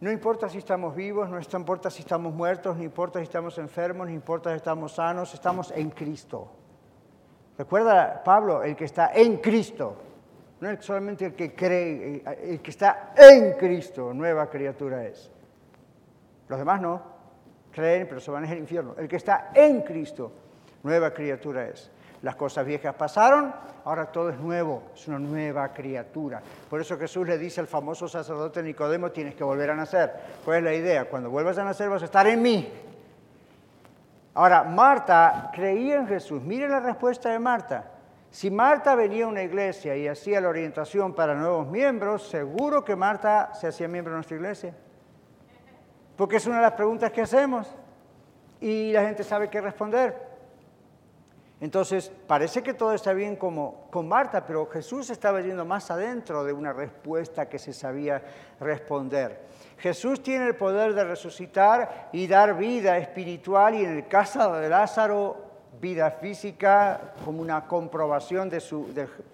Speaker 2: no importa si estamos vivos, no importa si estamos muertos, no importa si estamos enfermos, no importa si estamos sanos, estamos en Cristo. Recuerda, Pablo, el que está en Cristo, no es solamente el que cree, el que está en Cristo, nueva criatura es. Los demás no, creen, pero se van al infierno. El que está en Cristo, nueva criatura es. Las cosas viejas pasaron, ahora todo es nuevo, es una nueva criatura. Por eso Jesús le dice al famoso sacerdote Nicodemo, tienes que volver a nacer. ¿Cuál es la idea? Cuando vuelvas a nacer vas a estar en mí, Ahora, Marta creía en Jesús. Mire la respuesta de Marta. Si Marta venía a una iglesia y hacía la orientación para nuevos miembros, seguro que Marta se hacía miembro de nuestra iglesia. Porque es una de las preguntas que hacemos y la gente sabe qué responder. Entonces, parece que todo está bien como con Marta, pero Jesús estaba yendo más adentro de una respuesta que se sabía responder. Jesús tiene el poder de resucitar y dar vida espiritual y en el caso de Lázaro, vida física como una comprobación del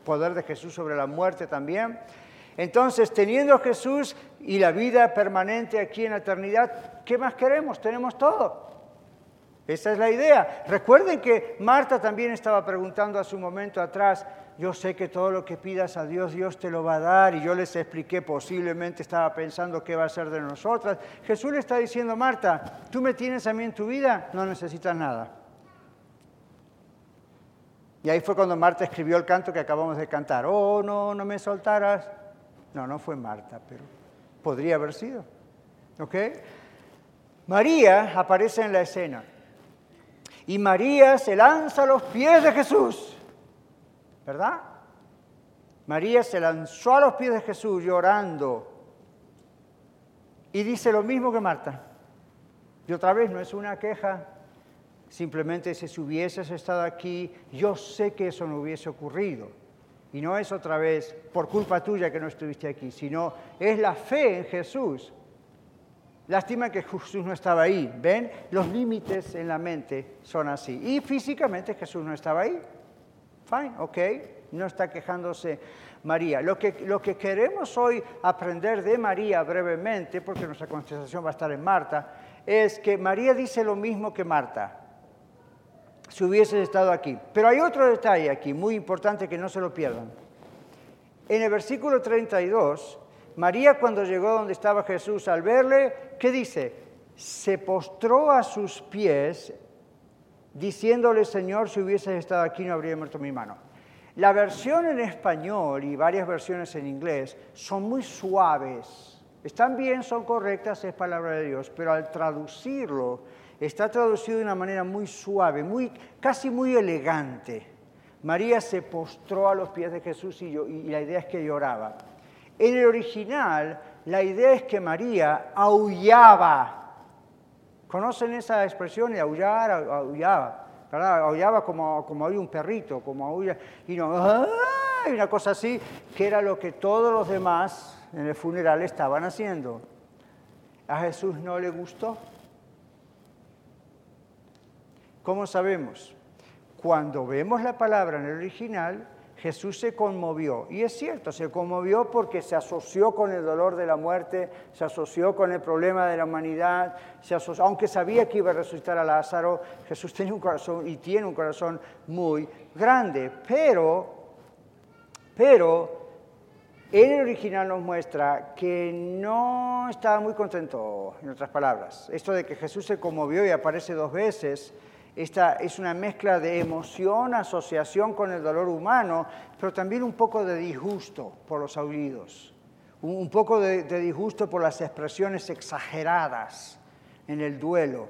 Speaker 2: poder de Jesús sobre la muerte también. Entonces, teniendo Jesús y la vida permanente aquí en la eternidad, ¿qué más queremos? Tenemos todo. Esa es la idea. Recuerden que Marta también estaba preguntando a su momento atrás, yo sé que todo lo que pidas a Dios, Dios te lo va a dar. Y yo les expliqué, posiblemente estaba pensando qué va a ser de nosotras. Jesús le está diciendo, Marta, tú me tienes a mí en tu vida, no necesitas nada. Y ahí fue cuando Marta escribió el canto que acabamos de cantar. Oh, no, no me soltaras. No, no fue Marta, pero podría haber sido. ¿Ok? María aparece en la escena. Y María se lanza a los pies de Jesús. ¿verdad? María se lanzó a los pies de Jesús llorando y dice lo mismo que Marta. Y otra vez no es una queja, simplemente si hubieses estado aquí, yo sé que eso no hubiese ocurrido. Y no es otra vez por culpa tuya que no estuviste aquí, sino es la fe en Jesús. Lástima que Jesús no estaba ahí. ¿Ven? Los límites en la mente son así. Y físicamente Jesús no estaba ahí. Fine, ok, no está quejándose María. Lo que, lo que queremos hoy aprender de María brevemente, porque nuestra conversación va a estar en Marta, es que María dice lo mismo que Marta, si hubiese estado aquí. Pero hay otro detalle aquí, muy importante, que no se lo pierdan. En el versículo 32, María cuando llegó donde estaba Jesús al verle, ¿qué dice? Se postró a sus pies diciéndole, Señor, si hubieses estado aquí no habría muerto mi mano. La versión en español y varias versiones en inglés son muy suaves. Están bien, son correctas, es palabra de Dios, pero al traducirlo está traducido de una manera muy suave, muy, casi muy elegante. María se postró a los pies de Jesús y, y la idea es que lloraba. En el original, la idea es que María aullaba ¿Conocen esa expresión de aullar? Aullaba. Aullaba como, como un perrito, como aulla, y no, una cosa así, que era lo que todos los demás en el funeral estaban haciendo. A Jesús no le gustó. ¿Cómo sabemos? Cuando vemos la palabra en el original, Jesús se conmovió. Y es cierto, se conmovió porque se asoció con el dolor de la muerte, se asoció con el problema de la humanidad, se aunque sabía que iba a resucitar a Lázaro, Jesús tenía un corazón y tiene un corazón muy grande. Pero, pero, el original nos muestra que no estaba muy contento, en otras palabras. Esto de que Jesús se conmovió y aparece dos veces esta es una mezcla de emoción, asociación con el dolor humano, pero también un poco de disgusto por los aullidos, un poco de, disgusto por las expresiones exageradas en el duelo.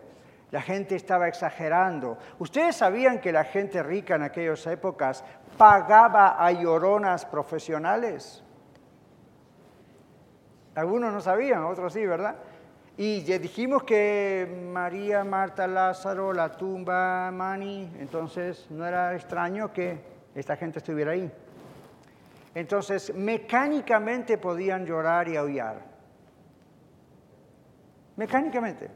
Speaker 2: La gente estaba exagerando. ¿Ustedes sabían que la gente rica en aquellas épocas pagaba a lloronas profesionales? Algunos no sabían, otros sí, ¿verdad? Y ya dijimos que María, Marta, Lázaro, la tumba, Mani, entonces no era extraño que esta gente estuviera ahí. Entonces, mecánicamente podían llorar y aullar. Mecánicamente.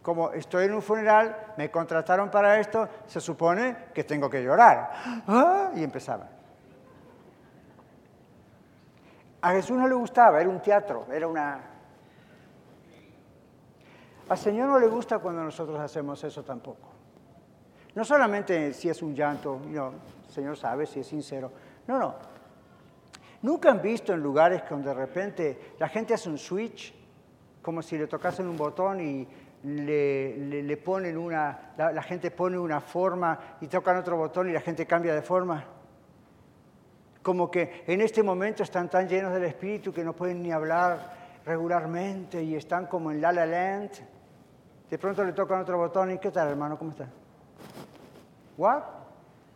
Speaker 2: Como estoy en un funeral, me contrataron para esto, se supone que tengo que llorar. ¡Ah! Y empezaba. A Jesús no le gustaba, era un teatro, era una... Al Señor no le gusta cuando nosotros hacemos eso tampoco. No solamente si es un llanto, no, el Señor sabe si es sincero. No, no. Nunca han visto en lugares donde de repente la gente hace un switch, como si le tocasen un botón y le, ponen una, la, gente pone una forma y tocan otro botón y la gente cambia de forma. Como que en este momento están tan llenos del Espíritu que no pueden ni hablar regularmente y están como en La La Land. De pronto le tocan otro botón y ¿qué tal hermano? ¿Cómo está? ¿What?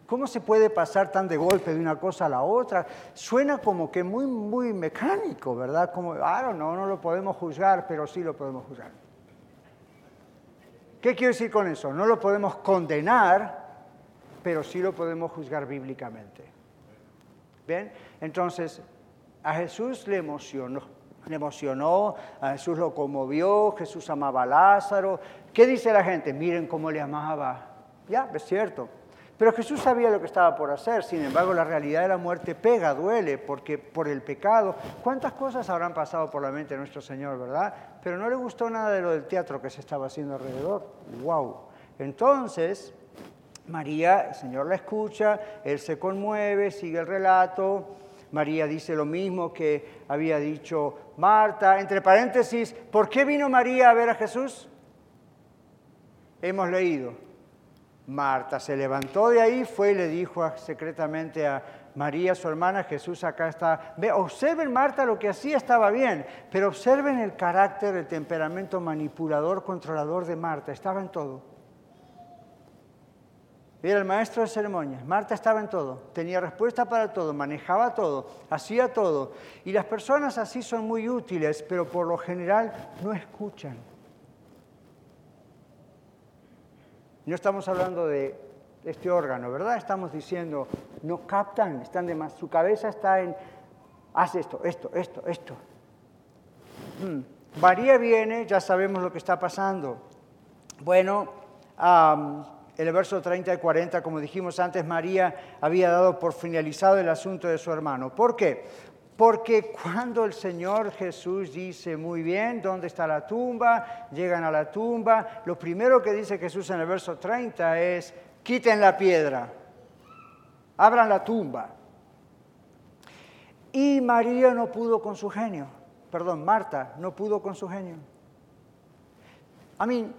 Speaker 2: ¿Cómo se puede pasar tan de golpe de una cosa a la otra? Suena como que muy, muy mecánico, ¿verdad? Como, don't know, no lo podemos juzgar, pero sí lo podemos juzgar. ¿Qué quiero decir con eso? No lo podemos condenar, pero sí lo podemos juzgar bíblicamente. ¿Bien? Entonces, a Jesús le emocionó, le emocionó, a Jesús lo conmovió, Jesús amaba a Lázaro. ¿Qué dice la gente? Miren cómo le amaba. Ya, es cierto. Pero Jesús sabía lo que estaba por hacer, sin embargo la realidad de la muerte pega, duele, porque por el pecado, ¿cuántas cosas habrán pasado por la mente de nuestro Señor, verdad? Pero no le gustó nada de lo del teatro que se estaba haciendo alrededor. ¡Wow! Entonces, María, el Señor la escucha, Él se conmueve, sigue el relato. María dice lo mismo que había dicho Marta. Entre paréntesis, ¿por qué vino María a ver a Jesús? Hemos leído Marta se levantó de ahí, fue y le dijo secretamente a María, su hermana, Jesús acá está. Ve, observen Marta lo que hacía estaba bien, pero observen el carácter, el temperamento manipulador, controlador de Marta, estaba en todo. Era el maestro de ceremonias. Marta estaba en todo, tenía respuesta para todo, manejaba todo, hacía todo. Y las personas así son muy útiles, pero por lo general no escuchan. No estamos hablando de este órgano, ¿verdad? Estamos diciendo, no captan, están de más, su cabeza está en, haz esto, esto, esto, esto. Hmm. María viene, ya sabemos lo que está pasando. Bueno, el verso 30 y 40, como dijimos antes, María había dado por finalizado el asunto de su hermano. ¿Por qué? Porque cuando el Señor Jesús dice, muy bien, ¿dónde está la tumba? Llegan a la tumba. Lo primero que dice Jesús en el verso 30 es, quiten la piedra, abran la tumba. Y María no pudo con su genio, perdón, Marta no pudo con su genio. A mí,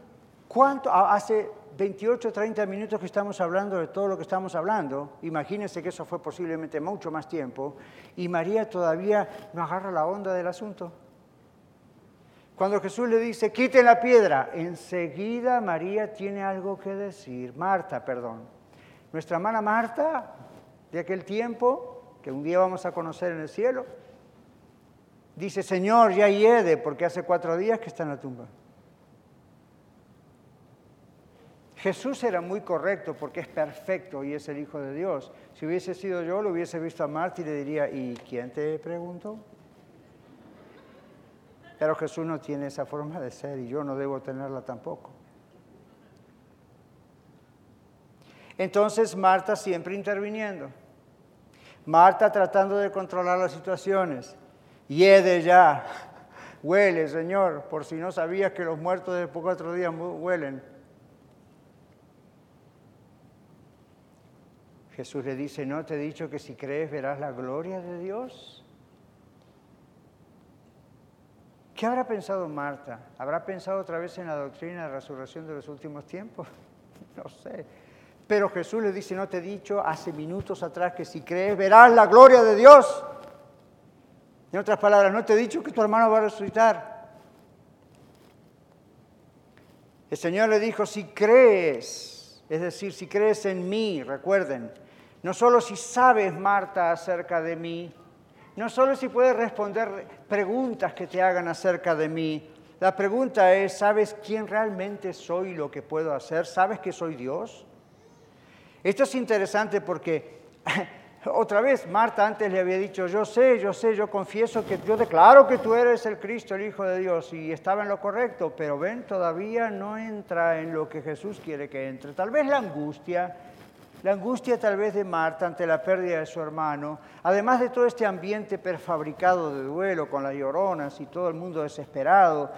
Speaker 2: ¿cuánto hace 28, 30 minutos que estamos hablando de todo lo que estamos hablando, imagínense que eso fue posiblemente mucho más tiempo, y María todavía no agarra la onda del asunto. Cuando Jesús le dice, quiten la piedra, enseguida María tiene algo que decir. Marta, perdón. Nuestra hermana Marta, de aquel tiempo, que un día vamos a conocer en el cielo, dice, Señor, ya hiede, porque hace cuatro días que está en la tumba. Jesús era muy correcto porque es perfecto y es el Hijo de Dios. Si hubiese sido yo, lo hubiese visto a Marta y le diría, ¿y quién te preguntó? Pero Jesús no tiene esa forma de ser y yo no debo tenerla tampoco. Entonces Marta siempre interviniendo. Marta tratando de controlar las situaciones. Hiede ya. [laughs] Huele, Señor, por si no sabías que los muertos de cuatro días huelen. Jesús le dice, ¿no te he dicho que si crees verás la gloria de Dios? ¿Qué habrá pensado Marta? ¿Habrá pensado otra vez en la doctrina de la resurrección de los últimos tiempos? [laughs] No sé. Pero Jesús le dice, ¿no te he dicho hace minutos atrás que si crees verás la gloria de Dios? En otras palabras, ¿no te he dicho que tu hermano va a resucitar? El Señor le dijo, si crees, es decir, si crees en mí, recuerden, no solo si sabes, Marta, acerca de mí, no solo si puedes responder preguntas que te hagan acerca de mí, la pregunta es, ¿sabes quién realmente soy y lo que puedo hacer? ¿Sabes que soy Dios? Esto es interesante porque [laughs] otra vez Marta antes le había dicho, yo sé, yo sé, yo confieso que yo declaro que tú eres el Cristo, el Hijo de Dios, y estaba en lo correcto, pero ven, todavía no entra en lo que Jesús quiere que entre. Tal vez la angustia, la angustia tal vez de Marta ante la pérdida de su hermano, además de todo este ambiente perfabricado de duelo con las lloronas y todo el mundo desesperado,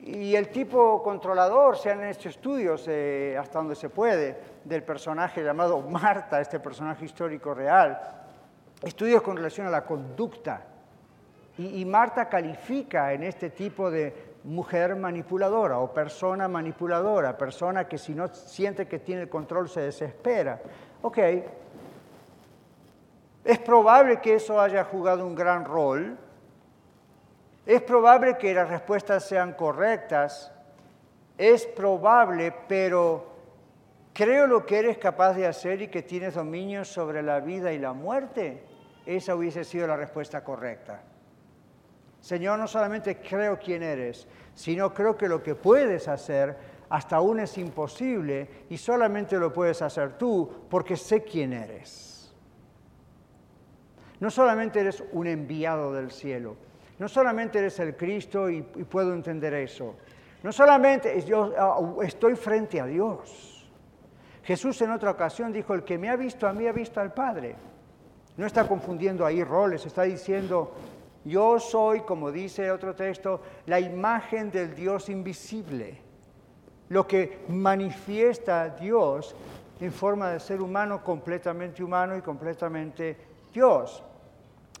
Speaker 2: y el tipo controlador, se han hecho estudios eh, hasta donde se puede del personaje llamado Marta, este personaje histórico real, estudios con relación a la conducta. Y, y Marta califica en este tipo de mujer manipuladora o persona manipuladora, persona que si no siente que tiene el control se desespera. Ok, es probable que eso haya jugado un gran rol, es probable que las respuestas sean correctas, es probable, pero creo lo que eres capaz de hacer y que tienes dominio sobre la vida y la muerte. Esa hubiese sido la respuesta correcta. Señor, no solamente creo quién eres, sino creo que lo que puedes hacer hasta aún es imposible y solamente lo puedes hacer tú porque sé quién eres. No solamente eres un enviado del cielo, no solamente eres el Cristo y, puedo entender eso. No solamente yo ah, estoy frente a Dios. Jesús en otra ocasión dijo, el que me ha visto a mí ha visto al Padre. No está confundiendo ahí roles, está diciendo, yo soy, como dice otro texto, la imagen del Dios invisible, lo que manifiesta Dios en forma de ser humano, completamente humano y completamente Dios.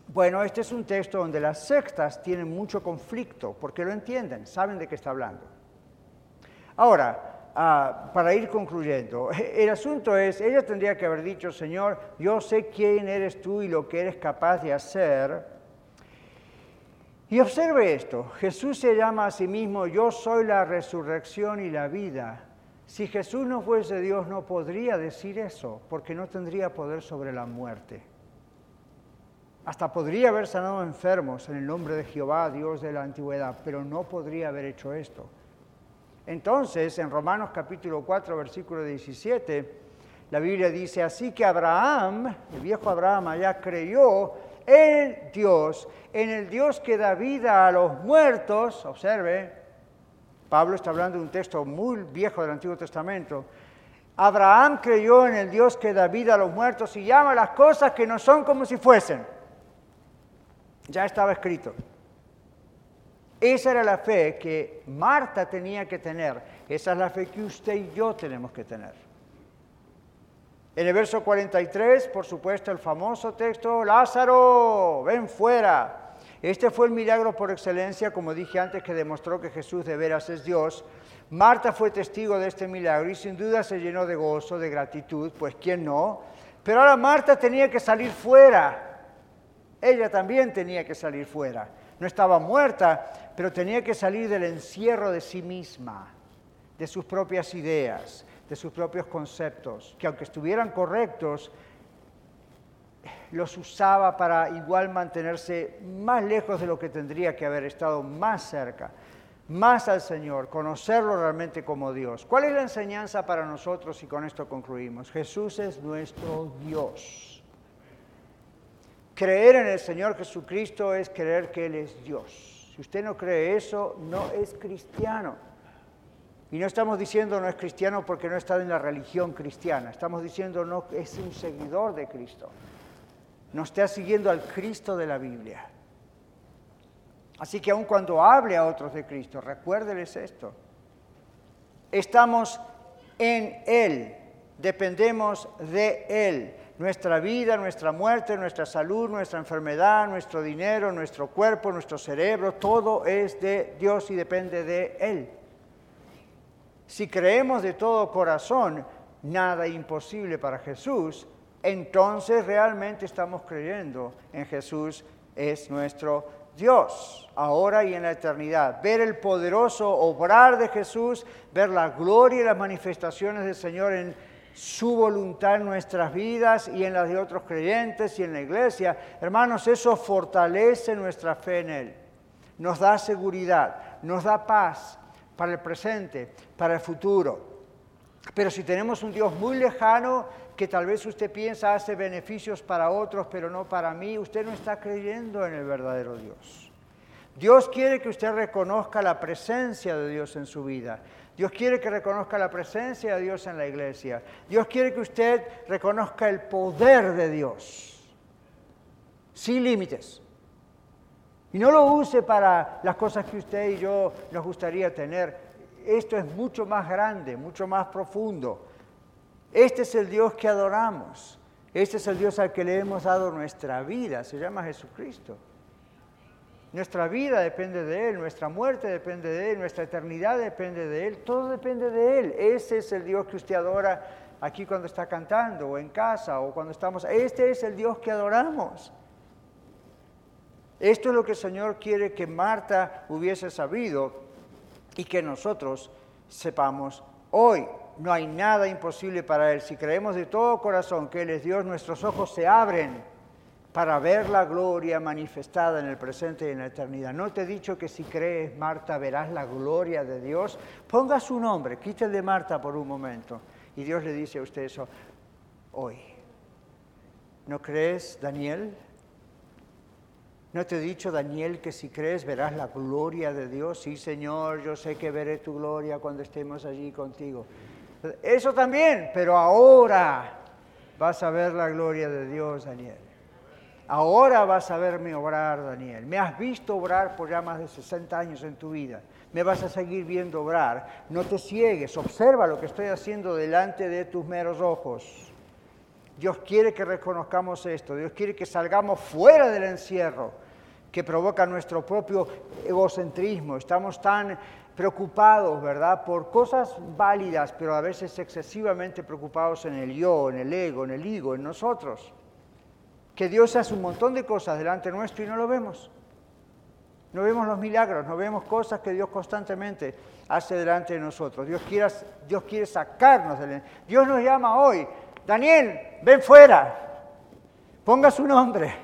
Speaker 2: Bueno, este es un texto donde las sectas tienen mucho conflicto, porque lo entienden, saben de qué está hablando. Ahora, ah, para ir concluyendo, [laughs] el asunto es, ella tendría que haber dicho, Señor, yo sé quién eres tú y lo que eres capaz de hacer. Y observe esto, Jesús se llama a sí mismo, yo soy la resurrección y la vida. Si Jesús no fuese Dios, no podría decir eso, porque no tendría poder sobre la muerte. Hasta podría haber sanado enfermos en el nombre de Jehová, Dios de la antigüedad, pero no podría haber hecho esto. Entonces, en Romanos capítulo 4, versículo 17, la Biblia dice, así que Abraham, el viejo Abraham allá, creyó en Dios, en el Dios que da vida a los muertos, observe, Pablo está hablando de un texto muy viejo del Antiguo Testamento, Abraham creyó en el Dios que da vida a los muertos y llama las cosas que no son como si fuesen. Ya estaba escrito. Esa era la fe que Marta tenía que tener. Esa es la fe que usted y yo tenemos que tener. En el verso 43, por supuesto, el famoso texto, Lázaro, ven fuera. Este fue el milagro por excelencia, como dije antes, que demostró que Jesús de veras es Dios. Marta fue testigo de este milagro y sin duda se llenó de gozo, de gratitud, pues quién no. Pero ahora Marta tenía que salir fuera ella también tenía que salir fuera. No estaba muerta, pero tenía que salir del encierro de sí misma, de sus propias ideas, de sus propios conceptos, que aunque estuvieran correctos, los usaba para igual mantenerse más lejos de lo que tendría que haber estado más cerca, más al Señor, conocerlo realmente como Dios. ¿Cuál es la enseñanza para nosotros? Y con esto concluimos. Jesús es nuestro Dios. Creer en el Señor Jesucristo es creer que Él es Dios. Si usted no cree eso, no es cristiano. Y no estamos diciendo no es cristiano porque no está en la religión cristiana. Estamos diciendo no es un seguidor de Cristo. No está siguiendo al Cristo de la Biblia. Así que aun cuando hable a otros de Cristo, recuérdeles esto. Estamos en Él, dependemos de Él nuestra vida, nuestra muerte, nuestra salud, nuestra enfermedad, nuestro dinero, nuestro cuerpo, nuestro cerebro, todo es de Dios y depende de Él. Si creemos de todo corazón, nada imposible para Jesús, entonces realmente estamos creyendo en Jesús es nuestro Dios, ahora y en la eternidad. Ver el poderoso obrar de Jesús, ver la gloria y las manifestaciones del Señor en su voluntad en nuestras vidas y en las de otros creyentes y en la iglesia. Hermanos, eso fortalece nuestra fe en Él. Nos da seguridad, nos da paz para el presente, para el futuro. Pero si tenemos un Dios muy lejano, que tal vez usted piensa hace beneficios para otros, pero no para mí, usted no está creyendo en el verdadero Dios. Dios quiere que usted reconozca la presencia de Dios en su vida. Dios quiere que reconozca la presencia de Dios en la iglesia. Dios quiere que usted reconozca el poder de Dios, sin límites. Y no lo use para las cosas que usted y yo nos gustaría tener. Esto es mucho más grande, mucho más profundo. Este es el Dios que adoramos. Este es el Dios al que le hemos dado nuestra vida. Se llama Jesucristo. Nuestra vida depende de Él, nuestra muerte depende de Él, nuestra eternidad depende de Él, todo depende de Él. Ese es el Dios que usted adora aquí cuando está cantando o en casa o cuando estamos. Este es el Dios que adoramos. Esto es lo que el Señor quiere que Marta hubiese sabido y que nosotros sepamos hoy. No hay nada imposible para Él. Si creemos de todo corazón que Él es Dios, nuestros ojos se abren para ver la gloria manifestada en el presente y en la eternidad. ¿No te he dicho que si crees, Marta, verás la gloria de Dios? Ponga su nombre, quítale de Marta por un momento. Y Dios le dice a usted eso hoy. ¿No crees, Daniel? ¿No te he dicho, Daniel, que si crees verás la gloria de Dios? Sí, Señor, yo sé que veré tu gloria cuando estemos allí contigo. Eso también, pero ahora vas a ver la gloria de Dios, Daniel. Ahora vas a verme obrar, Daniel. Me has visto obrar por ya más de 60 años en tu vida. Me vas a seguir viendo obrar. No te ciegues, observa lo que estoy haciendo delante de tus meros ojos. Dios quiere que reconozcamos esto, Dios quiere que salgamos fuera del encierro que provoca nuestro propio egocentrismo. Estamos tan preocupados, ¿verdad?, por cosas válidas, pero a veces excesivamente preocupados en el yo, en el ego, en el ego, en nosotros. Que Dios hace un montón de cosas delante nuestro y no lo vemos. No vemos los milagros, no vemos cosas que Dios constantemente hace delante de nosotros. Dios quiere, sacarnos del... Dios nos llama hoy Daniel, ven fuera, ponga su nombre,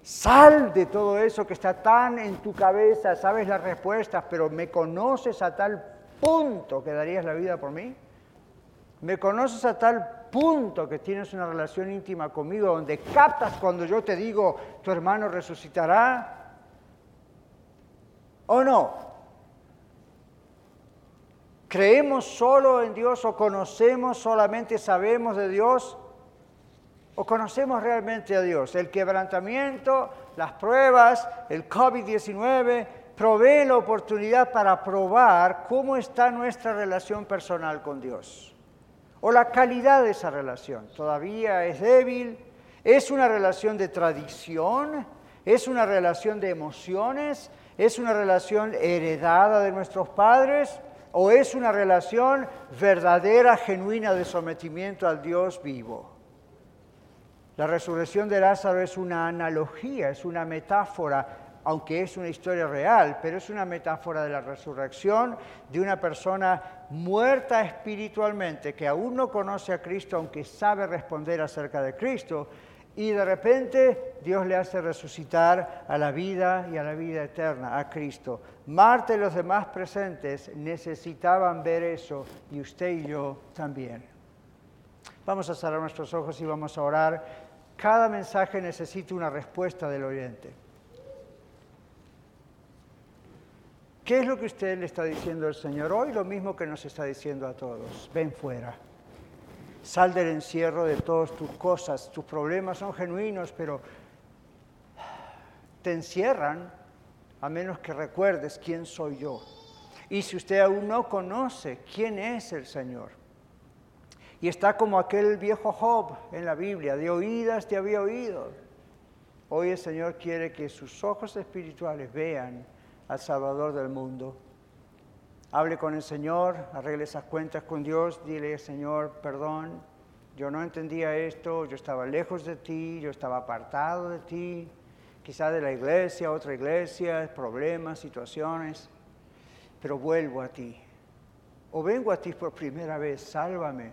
Speaker 2: sal de todo eso que está tan en tu cabeza, sabes las respuestas, pero me conoces a tal punto que darías la vida por mí. Me conoces a tal punto que tienes una relación íntima conmigo, donde captas cuando yo te digo, tu hermano resucitará. ¿O no? ¿Creemos solo en Dios o conocemos solamente, sabemos de Dios? ¿O conocemos realmente a Dios? El quebrantamiento, las pruebas, el COVID-19 provee la oportunidad para probar cómo está nuestra relación personal con Dios. O la calidad de esa relación. Todavía es débil, es una relación de tradición, es una relación de emociones, es una relación heredada de nuestros padres o es una relación verdadera, genuina de sometimiento al Dios vivo. La resurrección de Lázaro es una analogía, es una metáfora, aunque es una historia real, pero es una metáfora de la resurrección de una persona muerta espiritualmente, que aún no conoce a Cristo, aunque sabe responder acerca de Cristo, y de repente Dios le hace resucitar a la vida y a la vida eterna, a Cristo. Marta y los demás presentes necesitaban ver eso y usted y yo también. Vamos a cerrar nuestros ojos y vamos a orar. Cada mensaje necesita una respuesta del oyente. ¿Qué es lo que usted le está diciendo al Señor hoy? Lo mismo que nos está diciendo a todos. Ven fuera. Sal del encierro de todas tus cosas. Tus problemas son genuinos, pero te encierran a menos que recuerdes quién soy yo. Y si usted aún no conoce quién es el Señor, y está como aquel viejo Job en la Biblia, de oídas te había oído. Hoy el Señor quiere que sus ojos espirituales vean al Salvador del mundo Hable con el Señor, arregle esas cuentas con Dios, dile, Señor, perdón, yo no entendía esto, yo estaba lejos de ti, yo estaba apartado de ti. quizá de la iglesia, otra iglesia, problemas, situaciones, pero vuelvo a ti. O vengo a ti por primera vez, sálvame.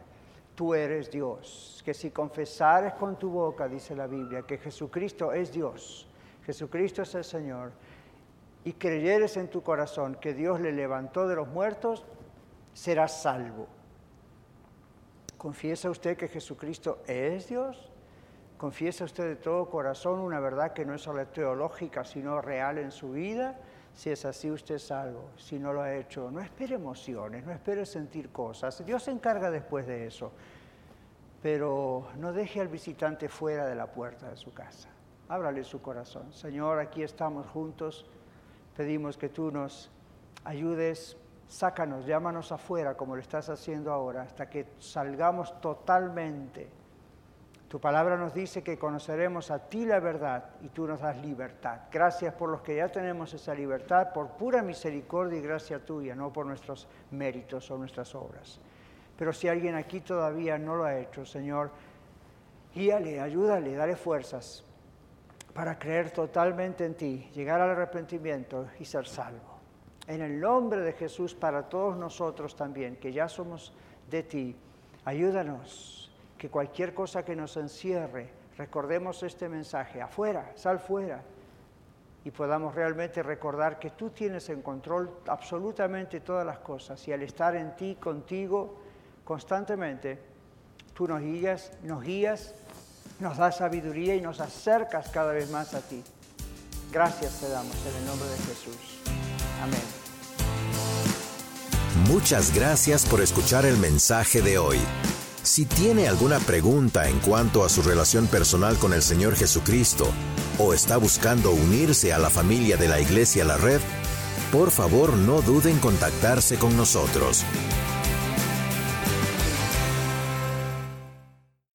Speaker 2: Tú eres Dios. Que si confesares con tu boca, dice la Biblia, que Jesucristo es Dios, Jesucristo es el Señor, y creyeres en tu corazón que Dios le levantó de los muertos, serás salvo. ¿Confiesa usted que Jesucristo es Dios? ¿Confiesa usted de todo corazón una verdad que no es solo teológica, sino real en su vida? Si es así, usted es salvo. Si no lo ha hecho, no espere emociones, no espere sentir cosas. Dios se encarga después de eso. Pero no deje al visitante fuera de la puerta de su casa. Ábrale su corazón. Señor, aquí estamos juntos. Pedimos que tú nos ayudes sácanos, llámanos afuera como lo estás haciendo ahora, hasta que salgamos totalmente. Tu palabra nos dice que conoceremos a ti la verdad y tú nos das libertad. Gracias por los que ya tenemos esa libertad, por pura misericordia y gracia tuya, no por nuestros méritos o nuestras obras. Pero si alguien aquí todavía no lo ha hecho, Señor, guíale, ayúdale, dale fuerzas para creer totalmente en ti, llegar al arrepentimiento y ser salvo en el nombre de Jesús para todos nosotros también, que ya somos de ti. Ayúdanos, que cualquier cosa que nos encierre, recordemos este mensaje, afuera, sal fuera, y podamos realmente recordar que tú tienes en control absolutamente todas las cosas, y al estar en ti, contigo, constantemente, tú nos guías, nos guías, nos das sabiduría y nos acercas cada vez más a ti. Gracias te damos en el nombre de Jesús. Amén.
Speaker 1: Muchas gracias por escuchar el mensaje de hoy. Si tiene alguna pregunta en cuanto a su relación personal con el Señor Jesucristo o está buscando unirse a la familia de la Iglesia La Red, por favor no duden en contactarse con nosotros.